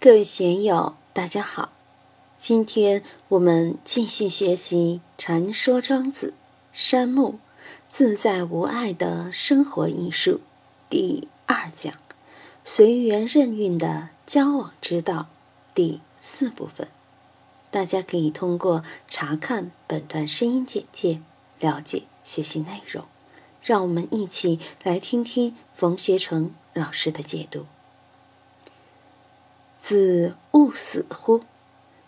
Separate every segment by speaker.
Speaker 1: 各位学友，大家好！今天我们继续学习《禅说庄子》山木自在无碍的生活艺术第二讲“随缘任运的交往之道”第四部分。大家可以通过查看本段声音简介了解学习内容。让我们一起来听听冯学成老师的解读。子勿死乎？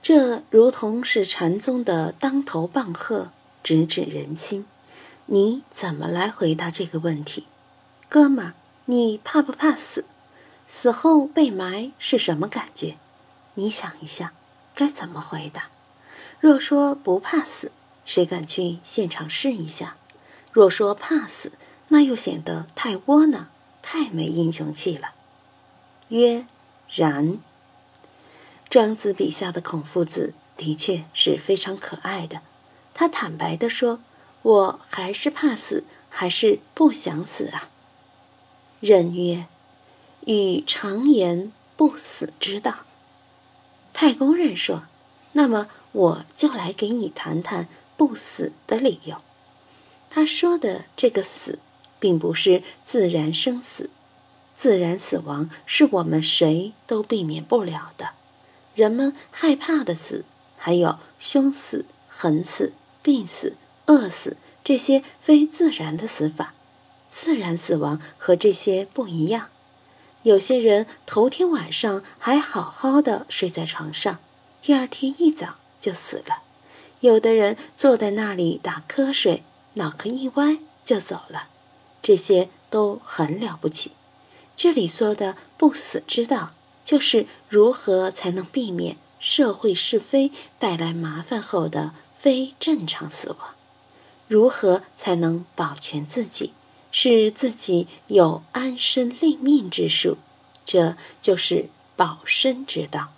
Speaker 1: 这如同是禅宗的当头棒喝，直指人心。你怎么来回答这个问题，哥们儿？你怕不怕死？死后被埋是什么感觉？你想一想，该怎么回答？若说不怕死，谁敢去现场试一下？若说怕死，那又显得太窝囊，太没英雄气了。曰：然。庄子笔下的孔夫子的确是非常可爱的。他坦白地说：“我还是怕死，还是不想死啊。”任曰：“与常言不死之道。”太公任说：“那么我就来给你谈谈不死的理由。”他说的这个死，并不是自然生死，自然死亡是我们谁都避免不了的。人们害怕的死，还有凶死、横死、病死、饿死这些非自然的死法。自然死亡和这些不一样。有些人头天晚上还好好的睡在床上，第二天一早就死了；有的人坐在那里打瞌睡，脑壳一歪就走了。这些都很了不起。这里说的不死之道。就是如何才能避免社会是非带来麻烦后的非正常死亡？如何才能保全自己，使自己有安身立命之术？这就是保身之道。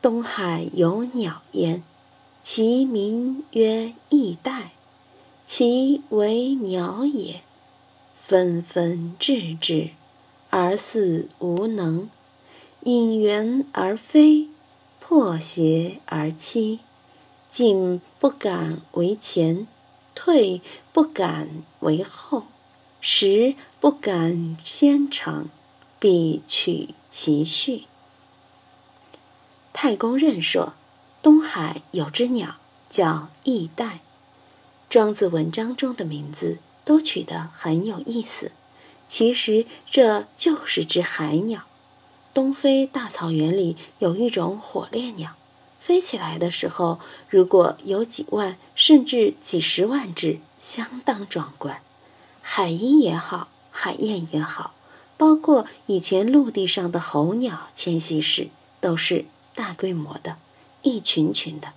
Speaker 1: 东海有鸟焉，其名曰翼带，其为鸟也，纷纷至之。而似无能，引缘而飞，破邪而欺，进不敢为前，退不敢为后，时不敢先长，必取其序。太公任说：“东海有只鸟叫翼带。”庄子文章中的名字都取得很有意思。其实这就是只海鸟。东非大草原里有一种火烈鸟，飞起来的时候，如果有几万甚至几十万只，相当壮观。海鹰也好，海燕也好，包括以前陆地上的候鸟迁徙时，都是大规模的，一群群的。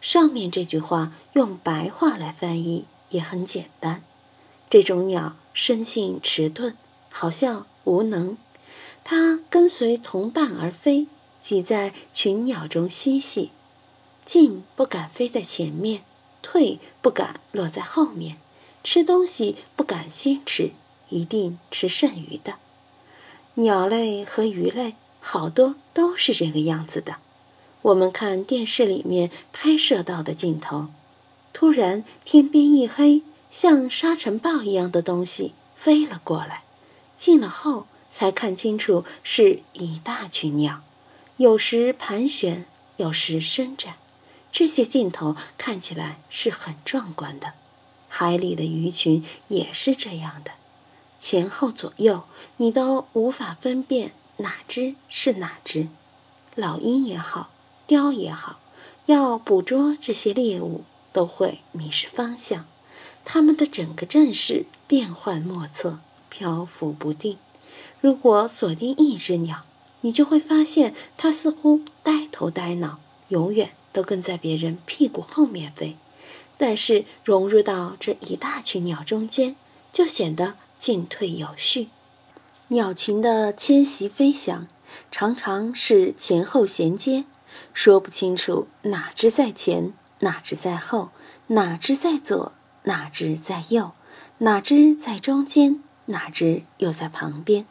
Speaker 1: 上面这句话用白话来翻译也很简单。这种鸟。生性迟钝，好像无能。它跟随同伴而飞，挤在群鸟中嬉戏，进不敢飞在前面，退不敢落在后面，吃东西不敢先吃，一定吃剩余的。鸟类和鱼类好多都是这个样子的。我们看电视里面拍摄到的镜头，突然天边一黑。像沙尘暴一样的东西飞了过来，近了后才看清楚是一大群鸟，有时盘旋，有时伸展。这些镜头看起来是很壮观的。海里的鱼群也是这样的，前后左右你都无法分辨哪只是哪只。老鹰也好，雕也好，要捕捉这些猎物都会迷失方向。他们的整个阵势变幻莫测，漂浮不定。如果锁定一只鸟，你就会发现它似乎呆头呆脑，永远都跟在别人屁股后面飞。但是融入到这一大群鸟中间，就显得进退有序。鸟群的迁徙飞翔，常常是前后衔接，说不清楚哪只在前，哪只在后，哪只在左。哪只在右，哪只在中间，哪只又在旁边？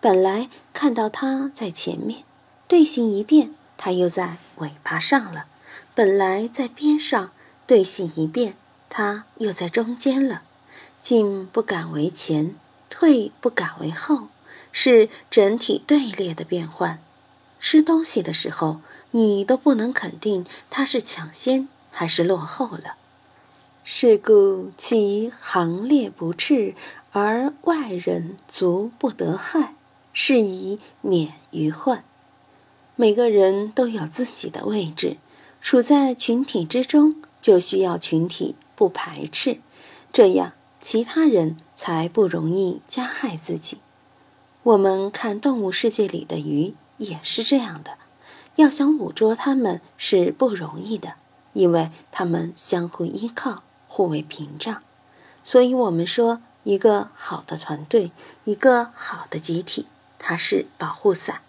Speaker 1: 本来看到它在前面，队形一变，它又在尾巴上了；本来在边上，队形一变，它又在中间了。进不敢为前，退不敢为后，是整体队列的变换。吃东西的时候，你都不能肯定它是抢先还是落后了。是故其行列不赤，而外人足不得害，是以免于患。每个人都有自己的位置，处在群体之中，就需要群体不排斥，这样其他人才不容易加害自己。我们看动物世界里的鱼也是这样的，要想捕捉它们是不容易的，因为它们相互依靠。互为屏障，所以我们说，一个好的团队，一个好的集体，它是保护伞。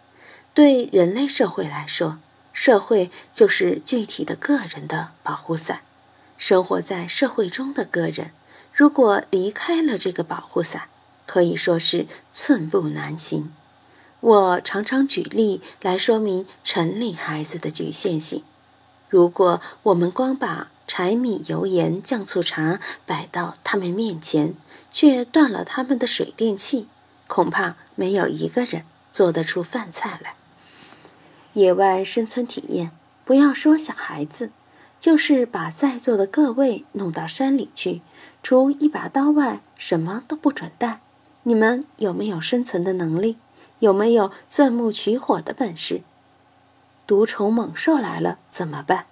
Speaker 1: 对人类社会来说，社会就是具体的个人的保护伞。生活在社会中的个人，如果离开了这个保护伞，可以说是寸步难行。我常常举例来说明城里孩子的局限性。如果我们光把柴米油盐酱醋茶摆到他们面前，却断了他们的水电气，恐怕没有一个人做得出饭菜来。野外生存体验，不要说小孩子，就是把在座的各位弄到山里去，除一把刀外，什么都不准带。你们有没有生存的能力？有没有钻木取火的本事？毒虫猛兽来了怎么办？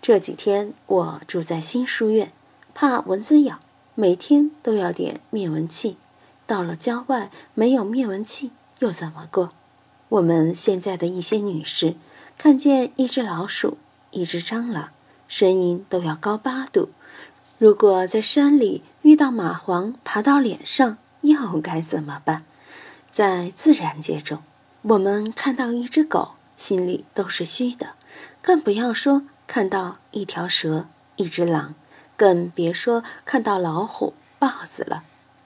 Speaker 1: 这几天我住在新书院，怕蚊子咬，每天都要点灭蚊器。到了郊外，没有灭蚊器又怎么过？我们现在的一些女士，看见一只老鼠、一只蟑螂，声音都要高八度。如果在山里遇到蚂蟥爬到脸上，又该怎么办？在自然界中，我们看到一只狗，心里都是虚的，更不要说。看到一条蛇、一只狼，更别说看到老虎、豹子了。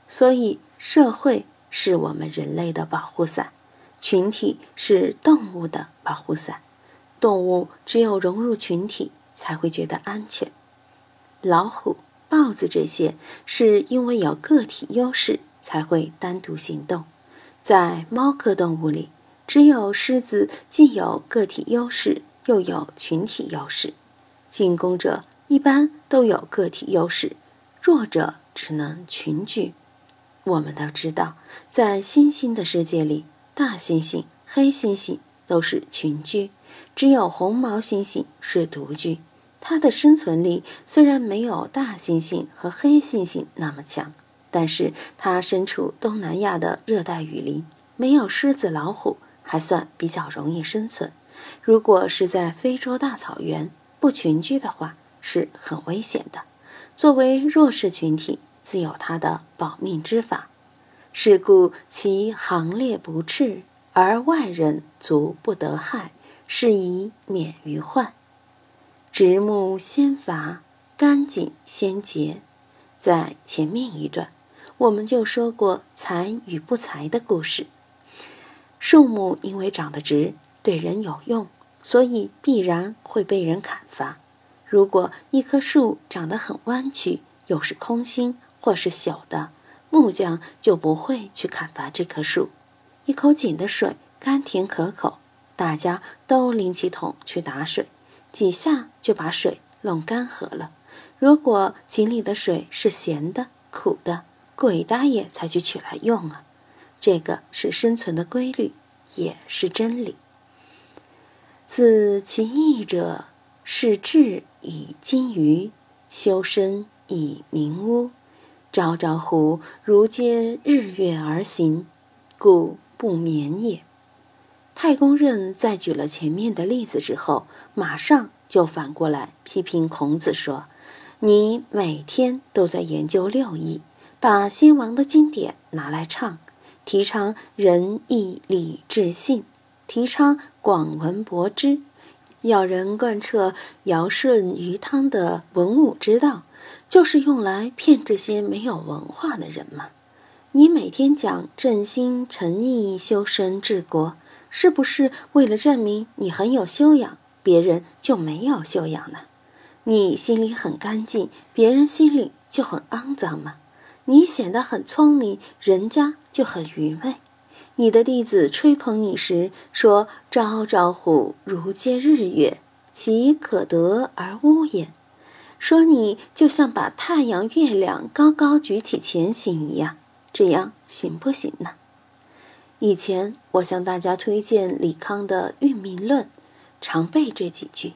Speaker 1: 所以，社会是我们人类的保护伞，群体是动物的保护伞。动物只有融入群体，才会觉得安全。老虎、豹子这些，是因为有个体优势，才会单独行动。在猫科动物里，只有狮子既有个体优势。又有群体优势，进攻者一般都有个体优势，弱者只能群居。我们都知道，在猩猩的世界里，大猩猩、黑猩猩都是群居，只有红毛猩猩是独居。它的生存力虽然没有大猩猩和黑猩猩那么强，但是它身处东南亚的热带雨林，没有狮子、老虎，还算比较容易生存。如果是在非洲大草原不群居的话，是很危险的。作为弱势群体，自有它的保命之法。是故其行列不赤，而外人足不得害，是以免于患。直木先伐，干井先竭。在前面一段，我们就说过才与不才的故事。树木因为长得直。对人有用，所以必然会被人砍伐。如果一棵树长得很弯曲，又是空心或是朽的，木匠就不会去砍伐这棵树。一口井的水甘甜可口，大家都拎起桶去打水，几下就把水弄干涸了。如果井里的水是咸的、苦的，鬼大爷才去取来用啊！这个是生存的规律，也是真理。自其义者，是智以金鱼，修身以明屋。朝朝乎如皆日月而行，故不眠也。太公任在举了前面的例子之后，马上就反过来批评孔子说：“你每天都在研究六艺，把先王的经典拿来唱，提倡仁义礼智信。”提倡广文博知，要人贯彻尧舜禹汤的文武之道，就是用来骗这些没有文化的人吗？你每天讲正心诚意修身治国，是不是为了证明你很有修养，别人就没有修养呢？你心里很干净，别人心里就很肮脏吗？你显得很聪明，人家就很愚昧。你的弟子吹捧你时说：“朝朝虎，如接日月，其可得而无也。”说你就像把太阳、月亮高高举起前行一样，这样行不行呢？以前我向大家推荐李康的《运命论》，常背这几句：“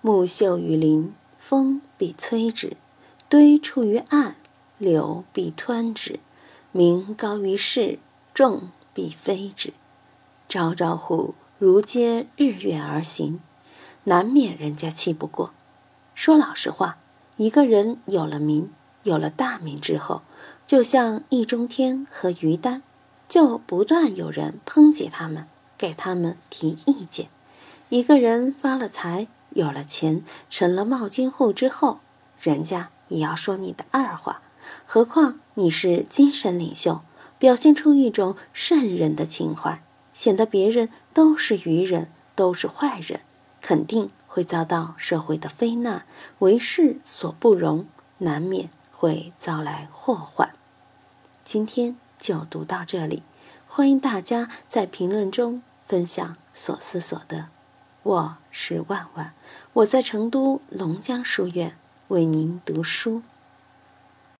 Speaker 1: 木秀于林，风必摧之；堆处于岸，流必湍之；名高于世，众。”必非之，朝朝乎如皆日月而行，难免人家气不过。说老实话，一个人有了名，有了大名之后，就像易中天和于丹，就不断有人抨击他们，给他们提意见。一个人发了财，有了钱，成了冒金户之后，人家也要说你的二话。何况你是精神领袖。表现出一种圣人的情怀，显得别人都是愚人，都是坏人，肯定会遭到社会的非难，为世所不容，难免会遭来祸患。今天就读到这里，欢迎大家在评论中分享所思所得。我是万万，我在成都龙江书院为您读书。